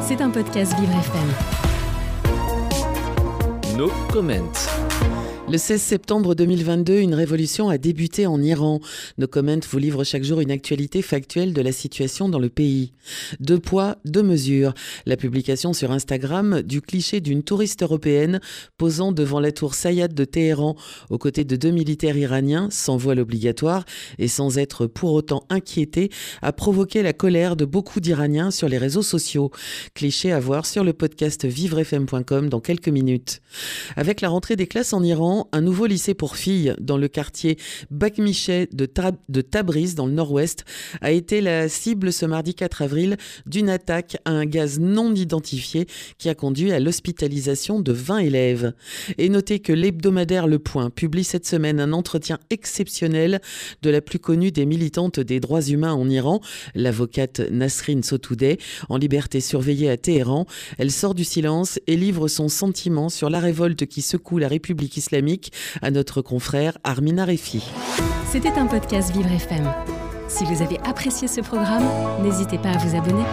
C'est un podcast Vivre FM. No comment. Le 16 septembre 2022, une révolution a débuté en Iran. Nos comments vous livrent chaque jour une actualité factuelle de la situation dans le pays. Deux poids, deux mesures. La publication sur Instagram du cliché d'une touriste européenne posant devant la tour Sayad de Téhéran aux côtés de deux militaires iraniens sans voile obligatoire et sans être pour autant inquiétés a provoqué la colère de beaucoup d'Iraniens sur les réseaux sociaux. Cliché à voir sur le podcast vivrefm.com dans quelques minutes. Avec la rentrée des classes en Iran, un nouveau lycée pour filles dans le quartier Bakmichet de, de Tabriz, dans le nord-ouest, a été la cible ce mardi 4 avril d'une attaque à un gaz non identifié qui a conduit à l'hospitalisation de 20 élèves. Et notez que l'hebdomadaire Le Point publie cette semaine un entretien exceptionnel de la plus connue des militantes des droits humains en Iran, l'avocate Nasrin Sotoudeh, en liberté surveillée à Téhéran. Elle sort du silence et livre son sentiment sur la révolte qui secoue la République islamique à notre confrère Armin Arefi. C'était un podcast Vivre FM. Si vous avez apprécié ce programme, n'hésitez pas à vous abonner.